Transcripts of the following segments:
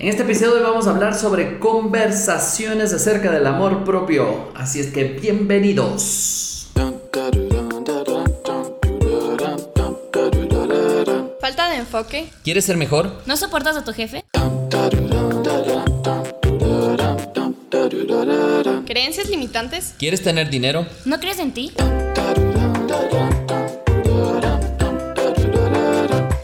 En este episodio vamos a hablar sobre conversaciones acerca del amor propio, así es que bienvenidos. Falta de enfoque. ¿Quieres ser mejor? ¿No soportas a tu jefe? ¿Creencias limitantes? ¿Quieres tener dinero? ¿No crees en ti?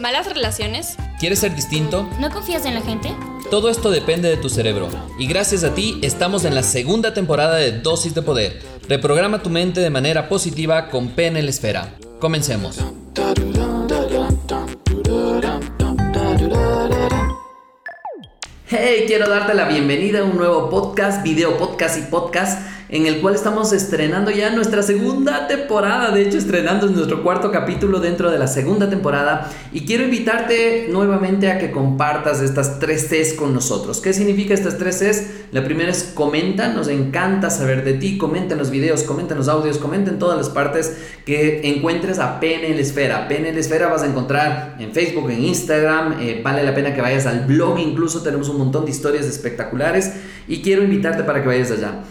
¿Malas relaciones? ¿Quieres ser distinto? ¿No confías en la gente? Todo esto depende de tu cerebro. Y gracias a ti estamos en la segunda temporada de Dosis de Poder. Reprograma tu mente de manera positiva con P en la esfera. Comencemos. Hey, quiero darte la bienvenida a un nuevo podcast, video podcast y podcast en el cual estamos estrenando ya nuestra segunda temporada, de hecho estrenando nuestro cuarto capítulo dentro de la segunda temporada y quiero invitarte nuevamente a que compartas estas tres Cs con nosotros. ¿Qué significa estas tres Cs? La primera es comenta, nos encanta saber de ti, comenta en los videos, comenta en los audios, comenta en todas las partes que encuentres a PNL Esfera. PNL Esfera vas a encontrar en Facebook, en Instagram, eh, vale la pena que vayas al blog, incluso tenemos un montón de historias espectaculares y quiero invitarte para que vayas allá.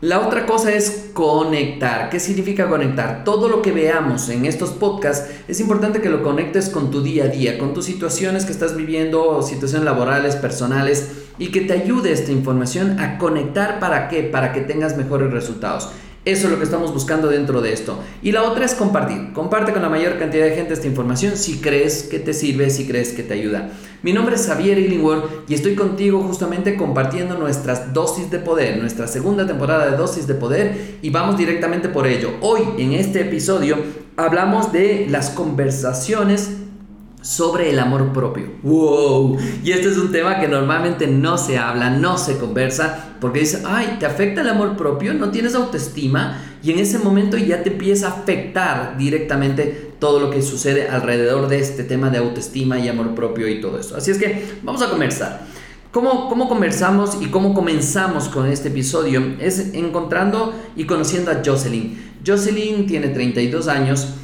La otra cosa es conectar. ¿Qué significa conectar? Todo lo que veamos en estos podcasts es importante que lo conectes con tu día a día, con tus situaciones que estás viviendo, situaciones laborales, personales, y que te ayude esta información a conectar para qué? Para que tengas mejores resultados. Eso es lo que estamos buscando dentro de esto. Y la otra es compartir. Comparte con la mayor cantidad de gente esta información si crees que te sirve, si crees que te ayuda. Mi nombre es Javier Illingworth y estoy contigo justamente compartiendo nuestras dosis de poder, nuestra segunda temporada de dosis de poder y vamos directamente por ello. Hoy en este episodio hablamos de las conversaciones sobre el amor propio. ¡Wow! Y este es un tema que normalmente no se habla, no se conversa, porque dice, ay, ¿te afecta el amor propio? ¿No tienes autoestima? Y en ese momento ya te empieza a afectar directamente todo lo que sucede alrededor de este tema de autoestima y amor propio y todo eso. Así es que vamos a conversar. ¿Cómo, ¿Cómo conversamos y cómo comenzamos con este episodio? Es encontrando y conociendo a Jocelyn. Jocelyn tiene 32 años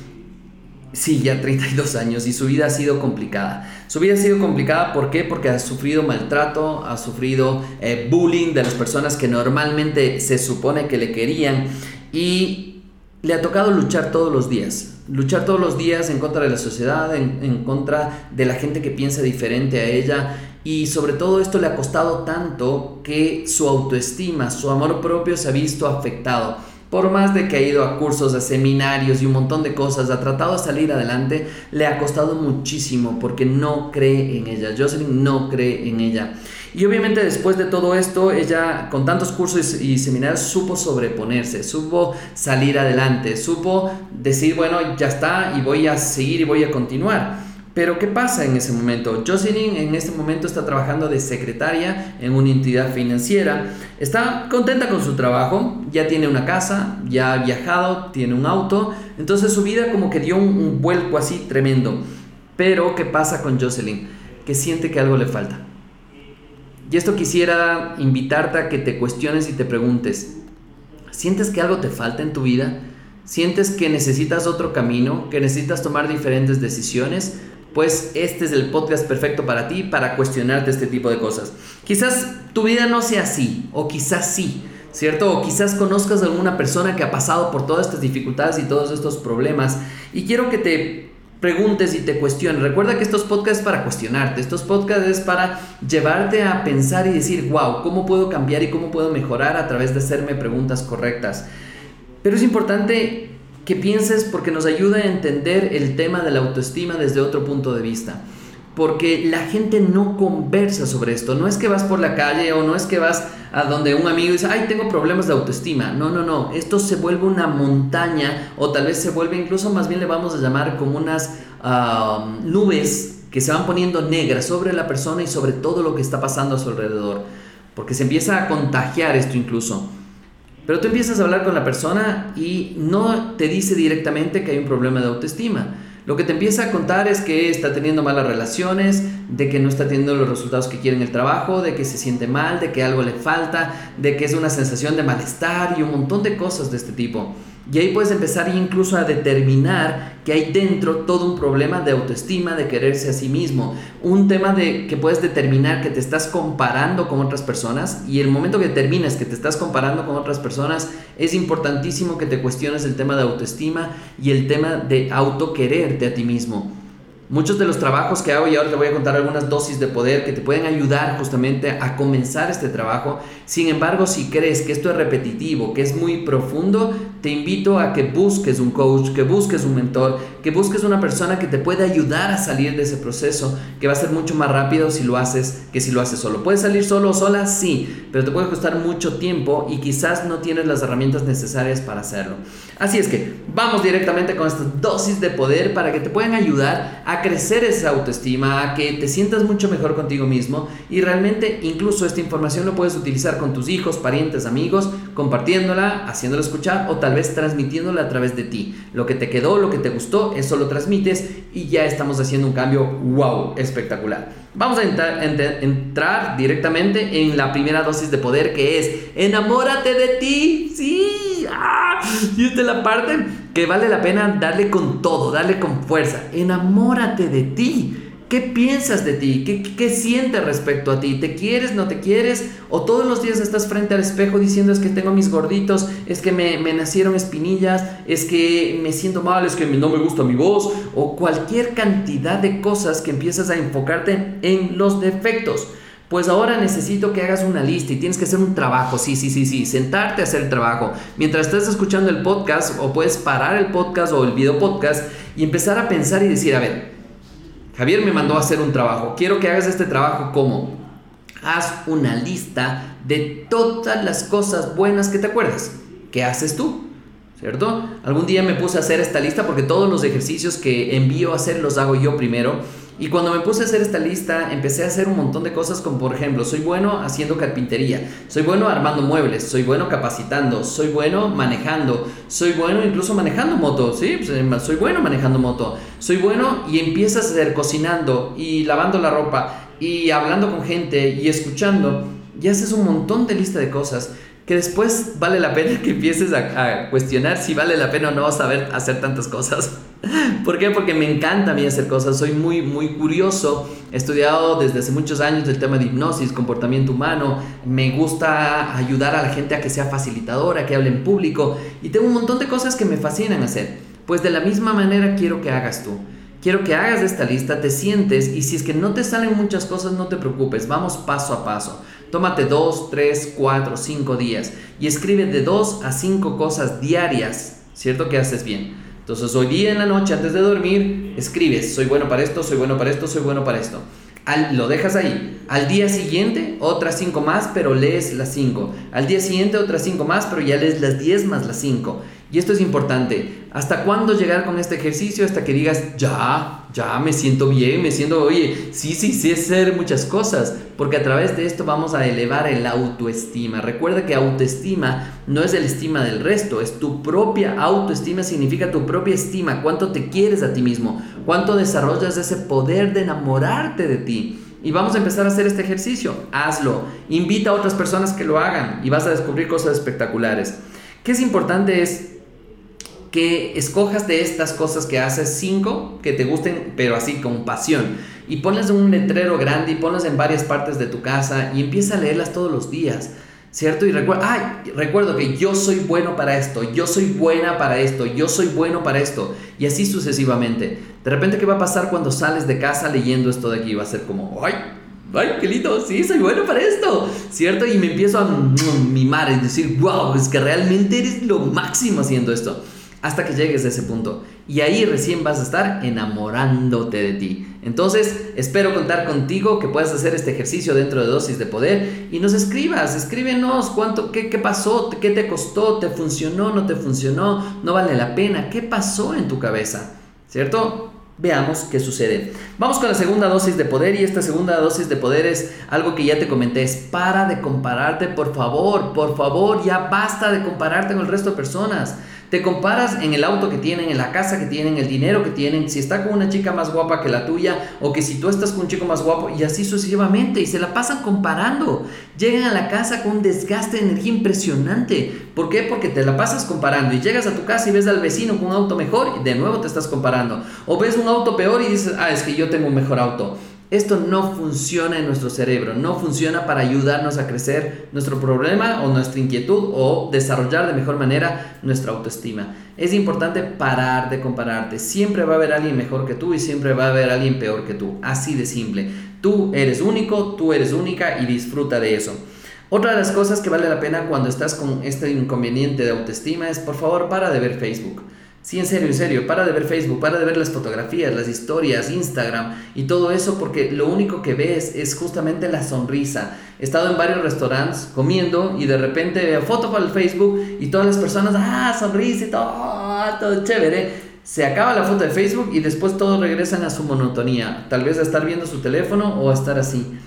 Sí, ya 32 años y su vida ha sido complicada. Su vida ha sido complicada, ¿por? Porque ha sufrido maltrato, ha sufrido eh, bullying de las personas que normalmente se supone que le querían y le ha tocado luchar todos los días. Luchar todos los días en contra de la sociedad, en contra de la gente que piensa diferente a ella y sobre todo esto le ha costado tanto que su autoestima, su amor propio se ha visto afectado por más de que ha ido a cursos, a seminarios y un montón de cosas, ha tratado de salir adelante, le ha costado muchísimo porque no cree en ella. Jocelyn no cree en ella. Y obviamente después de todo esto, ella con tantos cursos y seminarios supo sobreponerse, supo salir adelante, supo decir, bueno, ya está y voy a seguir y voy a continuar. Pero ¿qué pasa en ese momento? Jocelyn en este momento está trabajando de secretaria en una entidad financiera. Está contenta con su trabajo, ya tiene una casa, ya ha viajado, tiene un auto. Entonces su vida como que dio un, vuelco así tremendo. Pero ¿qué pasa con Jocelyn? Que siente que algo le falta. Y esto quisiera invitarte a que te cuestiones y te preguntes, ¿sientes que algo te falta en tu vida? ¿Sientes que necesitas otro camino? ¿Que necesitas tomar diferentes decisiones? Pues este es el podcast perfecto para ti, para cuestionarte este tipo de cosas. Quizás tu vida no sea así, o quizás sí, ¿cierto? O quizás conozcas a alguna persona que ha pasado por todas estas dificultades y todos estos problemas. Y quiero que te preguntes y te cuestiones. Recuerda que estos podcasts es para cuestionarte, estos podcasts es para llevarte a pensar y decir, wow, ¿cómo puedo cambiar y cómo puedo mejorar a través de hacerme preguntas correctas? Pero es importante que pienses porque nos ayuda a entender el tema de la autoestima desde otro punto de vista. Porque la gente no conversa sobre esto. No es que vas por la calle o no es que vas a donde un amigo dice, ay, tengo problemas de autoestima. No, no, no. Esto se vuelve una montaña o tal vez se vuelve incluso más bien le vamos a llamar como unas nubes que se van poniendo negras sobre la persona y sobre todo lo que está pasando a su alrededor. Porque se empieza a contagiar esto incluso. Pero tú empiezas a hablar con la persona y no te dice directamente que hay un problema de autoestima. Lo que te empieza a contar es que está teniendo malas relaciones, de que no está teniendo los resultados que quiere en el trabajo, de que se siente mal, de que algo le falta, de que es una sensación de malestar y un montón de cosas de este tipo. Y ahí puedes empezar incluso a determinar que hay dentro todo un problema de autoestima, de quererse a sí mismo. Un tema de que puedes determinar que te estás comparando con otras personas y el momento que determinas que te estás comparando con otras personas es importantísimo que te cuestiones el tema de autoestima y el tema de autoquererte a ti mismo. Muchos de los trabajos que hago y ahora te voy a contar algunas dosis de poder que te pueden ayudar justamente a comenzar este trabajo. Sin embargo, si crees que esto es repetitivo, que es muy profundo, te invito a que busques un coach, que busques un mentor, que busques una persona que te pueda ayudar a salir de ese proceso, que va a ser mucho más rápido si lo haces que si lo haces solo. ¿Puedes salir solo o sola? Sí, pero te puede costar mucho tiempo y quizás no tienes las herramientas necesarias para hacerlo. Así es que vamos directamente con esta dosis de poder para que te puedan ayudar a crecer esa autoestima, a que te sientas mucho mejor contigo mismo y realmente incluso esta información lo puedes utilizar con tus hijos, parientes, amigos, compartiéndola, haciéndola escuchar o tal vez transmitiéndola a través de ti. Lo que te quedó, lo que te gustó, eso lo transmites y ya estamos haciendo un cambio wow, espectacular. Vamos a entrar, entrar directamente en la primera dosis de poder que es enamórate de ti. Sí, ¡Ah! y esta es la parte que vale la pena darle con todo, darle con fuerza. Enamórate de ti. ¿Qué piensas de ti? ¿Qué, ¿Qué, sientes respecto a ti? ¿Te quieres, no te quieres? ¿O todos los días estás frente al espejo diciendo es que tengo mis gorditos, es que me, me nacieron espinillas, es que me siento mal, es que no me gusta mi voz? O cualquier cantidad de cosas que empiezas a enfocarte en los defectos. Pues ahora necesito que hagas una lista y tienes que hacer un trabajo, sí, sí, sí, sí, sentarte a hacer el trabajo. Mientras estás escuchando el podcast o puedes parar el podcast o el video podcast y empezar a pensar y decir, a ver, Javier me mandó a hacer un trabajo. Quiero que hagas este trabajo como haz una lista de todas las cosas buenas que te acuerdas. ¿Qué haces tú? ¿Cierto? Algún día me puse a hacer esta lista porque todos los ejercicios que envío a hacer los hago yo primero y cuando me puse a hacer esta lista, empecé a hacer un montón de cosas como por ejemplo, soy bueno haciendo carpintería, soy bueno armando muebles, soy bueno capacitando, soy bueno manejando, soy bueno incluso manejando moto, sí, pues, eh, soy bueno manejando moto, soy bueno y empiezas a hacer cocinando y lavando la ropa y hablando con gente y escuchando y haces un montón de lista de cosas que después vale la pena que empieces a, cuestionar si vale la pena o no saber hacer tantas cosas. ¿Por qué? Porque me encanta a mí hacer cosas, soy muy, muy curioso, he estudiado desde hace muchos años el tema de hipnosis, comportamiento humano, me gusta ayudar a la gente a que sea facilitadora, que hable en público y tengo un montón de cosas que me fascinan hacer. Pues de la misma manera quiero que hagas tú. Quiero que hagas esta lista, te sientes y si es que no te salen muchas cosas, no te preocupes, vamos paso a paso. Tómate 2, 3, 4, 5 días y escribe de 2 a 5 cosas diarias, ¿cierto? Que haces bien. Entonces hoy día en la noche antes de dormir, escribes, soy bueno para esto, soy bueno para esto, soy bueno para esto. Al, lo dejas ahí. Al día siguiente, otras 5 más, pero lees las 5. Al día siguiente, otras 5 más, pero ya lees las 10 más las 5. Y esto es importante. ¿Hasta cuándo llegar con este ejercicio? Hasta que digas, ya, ya me siento bien, me siento, oye, sí, sí, sí, hacer muchas cosas. Porque a través de esto vamos a elevar el autoestima. Recuerda que autoestima no es el estima del resto, es tu propia autoestima, significa tu propia estima, cuánto te quieres a ti mismo, cuánto desarrollas ese poder de enamorarte de ti. Y vamos a empezar a hacer este ejercicio. Hazlo. Invita a otras personas que lo hagan y vas a descubrir cosas espectaculares. ¿Qué es importante es que escojas de estas cosas que haces cinco que te gusten, pero así con pasión. Y ponlas en un letrero grande y ponlas en varias partes de tu casa y empieza a leerlas todos los días. ¿Cierto? Y recuerda, recuerdo que yo soy bueno para esto, yo soy buena para esto, yo soy bueno para esto, y así sucesivamente. De repente, ¿qué va a pasar cuando sales de casa leyendo esto de aquí? Va a ser como, ¡ay! ¡Ay, qué lindo! Sí, soy bueno para esto, ¿cierto? Y me empiezo a mimar y decir, wow, es que realmente eres lo máximo haciendo esto hasta que llegues a ese punto. Y ahí recién vas a estar enamorándote de ti. Entonces, espero contar contigo, que puedas hacer este ejercicio dentro de dosis de poder y nos escribas, escríbenos cuánto, qué, qué pasó, qué te costó, te funcionó, no te funcionó, no vale la pena, qué pasó en tu cabeza, ¿cierto? Veamos qué sucede. Vamos con la segunda dosis de poder y esta segunda dosis de poder es algo que ya te comenté, es para de compararte, por favor, por favor, ya basta de compararte con el resto de personas. Te comparas en el auto que tienen, en la casa que tienen, el dinero que tienen, si está con una chica más guapa que la tuya o que si tú estás con un chico más guapo y así sucesivamente y se la pasan comparando. Llegan a la casa con un desgaste de energía impresionante. ¿Por qué? Porque te la pasas comparando y llegas a tu casa y ves al vecino con un auto mejor y de nuevo te estás comparando. O ves un auto peor y dices, ah, es que yo tengo un mejor auto. Esto no funciona en nuestro cerebro, no funciona para ayudarnos a crecer nuestro problema o nuestra inquietud o desarrollar de mejor manera nuestra autoestima. Es importante parar de compararte. Siempre va a haber alguien mejor que tú y siempre va a haber alguien peor que tú. Así de simple. Tú eres único, tú eres única y disfruta de eso. Otra de las cosas que vale la pena cuando estás con este inconveniente de autoestima es por favor para de ver Facebook. Sí, en serio, en serio, para de ver Facebook, para de ver las fotografías, las historias, Instagram y todo eso porque lo único que ves es justamente la sonrisa. He estado en varios restaurantes comiendo y de repente veo foto para el Facebook y todas las personas, ah, sonrisa y todo, todo chévere. Se acaba la foto de Facebook y después todos regresan a su monotonía, tal vez a estar viendo su teléfono o a estar así.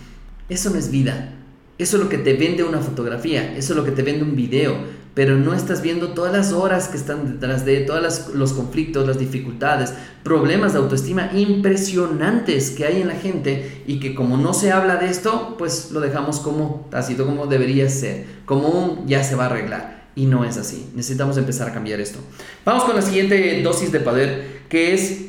Eso no es vida. Eso es lo que te vende una fotografía, eso es lo que te vende un video, pero no estás viendo todas las horas que están detrás de, todos los conflictos, las dificultades, problemas de autoestima impresionantes que hay en la gente y que como no se habla de esto, pues lo dejamos como tácito, como debería ser, como un ya se va a arreglar. Y no es así, necesitamos empezar a cambiar esto. Vamos con la siguiente dosis de poder, que es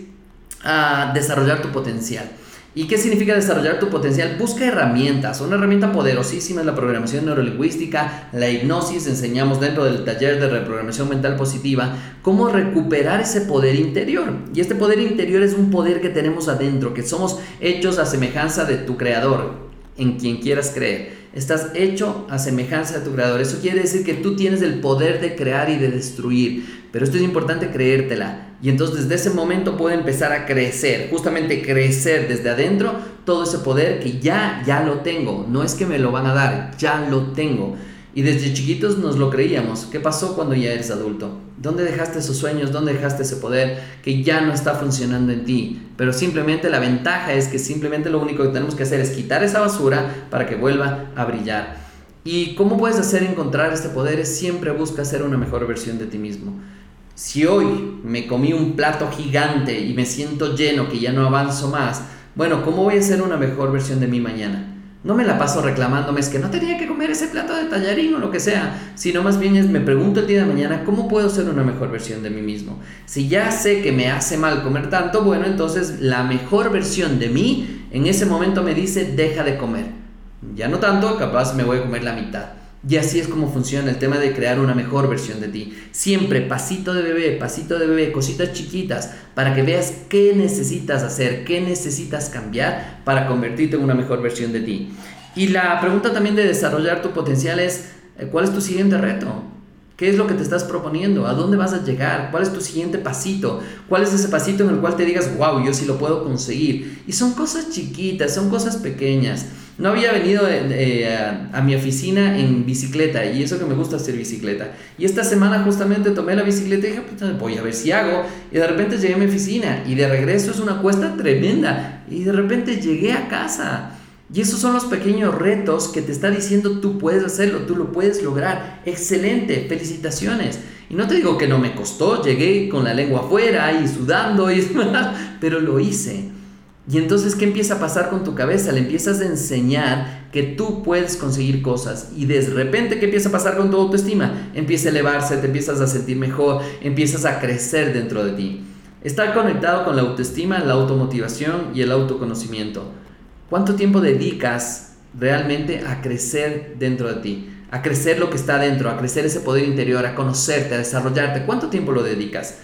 ah, desarrollar tu potencial. ¿Y qué significa desarrollar tu potencial? Busca herramientas. Una herramienta poderosísima es la programación neurolingüística, la hipnosis. Enseñamos dentro del taller de reprogramación mental positiva cómo recuperar ese poder interior. Y este poder interior es un poder que tenemos adentro, que somos hechos a semejanza de tu creador, en quien quieras creer. Estás hecho a semejanza de tu creador. Eso quiere decir que tú tienes el poder de crear y de destruir. Pero esto es importante creértela. Y entonces desde ese momento puede empezar a crecer, justamente crecer desde adentro todo ese poder que ya, ya lo tengo. No es que me lo van a dar, ya lo tengo. Y desde chiquitos nos lo creíamos. ¿Qué pasó cuando ya eres adulto? ¿Dónde dejaste esos sueños? ¿Dónde dejaste ese poder que ya no está funcionando en ti? Pero simplemente la ventaja es que simplemente lo único que tenemos que hacer es quitar esa basura para que vuelva a brillar. ¿Y cómo puedes hacer encontrar este poder? Siempre busca ser una mejor versión de ti mismo. Si hoy me comí un plato gigante y me siento lleno, que ya no avanzo más, bueno, ¿cómo voy a ser una mejor versión de mí mañana? No me la paso reclamándome, es que no tenía que comer ese plato de tallarín o lo que sea, sino más bien es, me pregunto el día de mañana, ¿cómo puedo ser una mejor versión de mí mismo? Si ya sé que me hace mal comer tanto, bueno, entonces la mejor versión de mí en ese momento me dice, deja de comer. Ya no tanto, capaz me voy a comer la mitad. Y así es como funciona el tema de crear una mejor versión de ti. Siempre pasito de bebé, pasito de bebé, cositas chiquitas, para que veas qué necesitas hacer, qué necesitas cambiar para convertirte en una mejor versión de ti. Y la pregunta también de desarrollar tu potencial es, eh, ¿cuál es tu siguiente reto? ¿Qué es lo que te estás proponiendo? ¿A dónde vas a llegar? ¿Cuál es tu siguiente pasito? ¿Cuál es ese pasito en el cual te digas, wow, yo sí lo puedo conseguir? Y son cosas chiquitas, son cosas pequeñas. No había venido eh, a, mi oficina en bicicleta y eso que me gusta hacer bicicleta. Y esta semana justamente tomé la bicicleta y dije, pues, voy a ver si hago. Y de repente llegué a mi oficina y de regreso es una cuesta tremenda. Y de repente llegué a casa. Y esos son los pequeños retos que te está diciendo tú puedes hacerlo, tú lo puedes lograr. Excelente, felicitaciones. Y no te digo que no me costó, llegué con la lengua afuera y sudando, y, pero lo hice. Y entonces, ¿qué empieza a pasar con tu cabeza? Le empiezas a enseñar que tú puedes conseguir cosas. Y de repente, ¿qué empieza a pasar con tu autoestima? Empieza a elevarse, te empiezas a sentir mejor, empiezas a crecer dentro de ti. Está conectado con la autoestima, la automotivación y el autoconocimiento. ¿Cuánto tiempo dedicas realmente a crecer dentro de ti? A crecer lo que está dentro, a crecer ese poder interior, a conocerte, a desarrollarte. ¿Cuánto tiempo lo dedicas?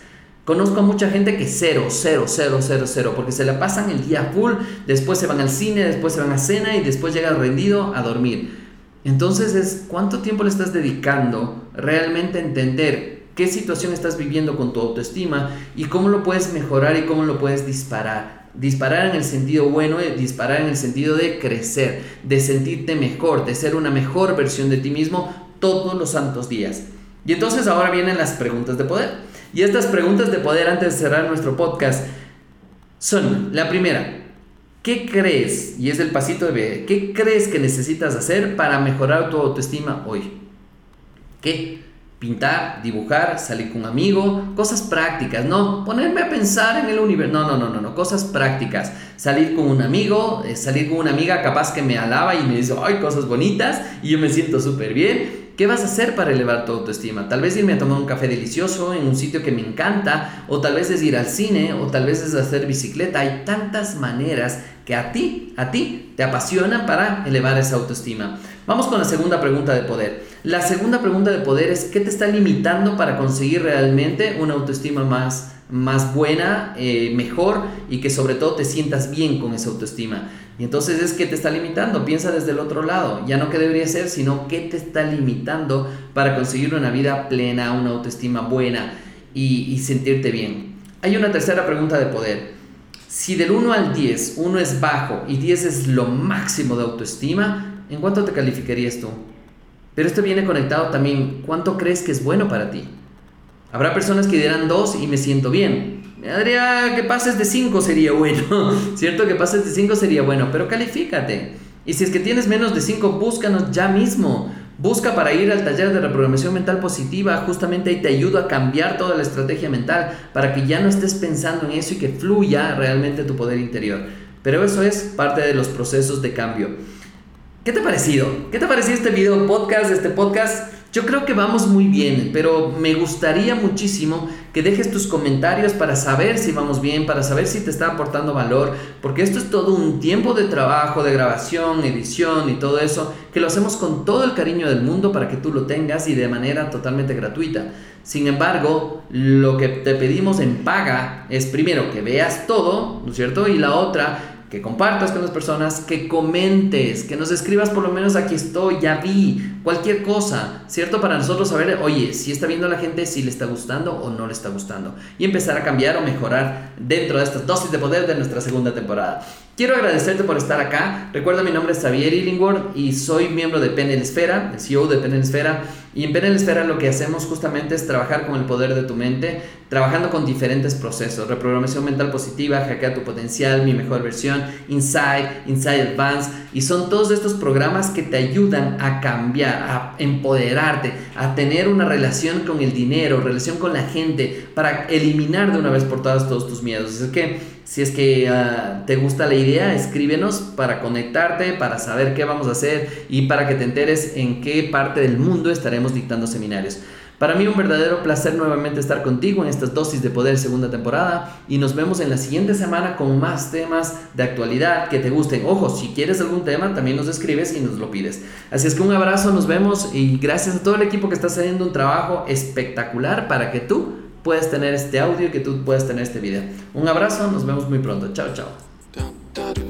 Conozco a mucha gente que cero, cero, cero, cero, cero, porque se la pasan el día full, después se van al cine, después se van a cena y después llega rendido a dormir. Entonces es cuánto tiempo le estás dedicando realmente a entender qué situación estás viviendo con tu autoestima y cómo lo puedes mejorar y cómo lo puedes disparar. Disparar en el sentido bueno, eh, disparar en el sentido de crecer, de sentirte mejor, de ser una mejor versión de ti mismo todos los santos días. Y entonces ahora vienen las preguntas de poder. Y estas preguntas de poder antes de cerrar nuestro podcast son, la primera, ¿qué crees? Y es el pasito de bebé, ¿qué crees que necesitas hacer para mejorar tu autoestima hoy? ¿Qué? pintar, dibujar, salir con un amigo, cosas prácticas, no ponerme a pensar en el universo, no, no, no, no, no, cosas prácticas, salir con un amigo, eh, salir con una amiga capaz que me alaba y me dice, ay, cosas bonitas y yo me siento súper bien. ¿Qué vas a hacer para elevar tu autoestima? Tal vez irme a tomar un café delicioso en un sitio que me encanta, o tal vez es ir al cine, o tal vez es hacer bicicleta. Hay tantas maneras que a ti, a ti, te apasionan para elevar esa autoestima. Vamos con la segunda pregunta de poder. La segunda pregunta de poder es, ¿qué te está limitando para conseguir realmente una autoestima más, más buena, eh, mejor y que sobre todo te sientas bien con esa autoestima? Y entonces es que te está limitando, piensa desde el otro lado, ya no qué debería ser, sino qué te está limitando para conseguir una vida plena, una autoestima buena y, y sentirte bien. Hay una tercera pregunta de poder. Si del 1 al 10, 1 es bajo y 10 es lo máximo de autoestima, ¿en cuánto te calificarías tú? Pero esto viene conectado también, ¿cuánto crees que es bueno para ti? Habrá personas que dirán 2 y me siento bien, Adrián, que pases de 5 sería bueno, ¿cierto? Que pases de 5 sería bueno, pero califícate. Y si es que tienes menos de 5, búscanos ya mismo. Busca para ir al taller de reprogramación mental positiva, justamente ahí te ayudo a cambiar toda la estrategia mental para que ya no estés pensando en eso y que fluya realmente tu poder interior. Pero eso es parte de los procesos de cambio. ¿Qué te ha parecido? ¿Qué te ha parecido este video podcast, este podcast? Yo creo que vamos muy bien, pero me gustaría muchísimo que dejes tus comentarios para saber si vamos bien, para saber si te está aportando valor, porque esto es todo un tiempo de trabajo, de grabación, edición y todo eso, que lo hacemos con todo el cariño del mundo para que tú lo tengas y de manera totalmente gratuita. Sin embargo, lo que te pedimos en paga es primero que veas todo, ¿no es cierto? Y la otra que compartas con las personas, que comentes, que nos escribas por lo menos aquí estoy, ya vi, cualquier cosa, ¿cierto? Para nosotros saber, oye, si está viendo la gente, si le está gustando o no le está gustando. Y empezar a cambiar o mejorar dentro de estas dosis de poder de nuestra segunda temporada. Quiero agradecerte por estar acá. Recuerda, mi nombre es Xavier Illingworth y soy miembro de Penel Esfera, el CEO de Penel Esfera. Y en Penel Esfera lo que hacemos justamente es trabajar con el poder de tu mente, trabajando con diferentes procesos. Reprogramación mental positiva, hackea tu potencial, mi mejor versión, Inside, Inside Advance. Y son todos estos programas que te ayudan a cambiar, a empoderarte, a tener una relación con el dinero, relación con la gente, para eliminar de una vez por todas todos tus miedos. Así que si es que ah, te gusta la idea, escríbenos para conectarte, para saber qué vamos a hacer y para que te enteres en qué parte del mundo estaremos dictando seminarios. Para mí un verdadero placer nuevamente estar contigo en estas dosis de poder segunda temporada y nos vemos en la siguiente semana con más temas de actualidad que te gusten. Ojo, si quieres algún tema también nos escribes y nos lo pides. Así es que un abrazo, nos vemos y gracias a todo el equipo que está haciendo un trabajo espectacular para que tú puedes tener este audio y que tú puedas tener este video. Un abrazo, nos vemos muy pronto. Chao, chao.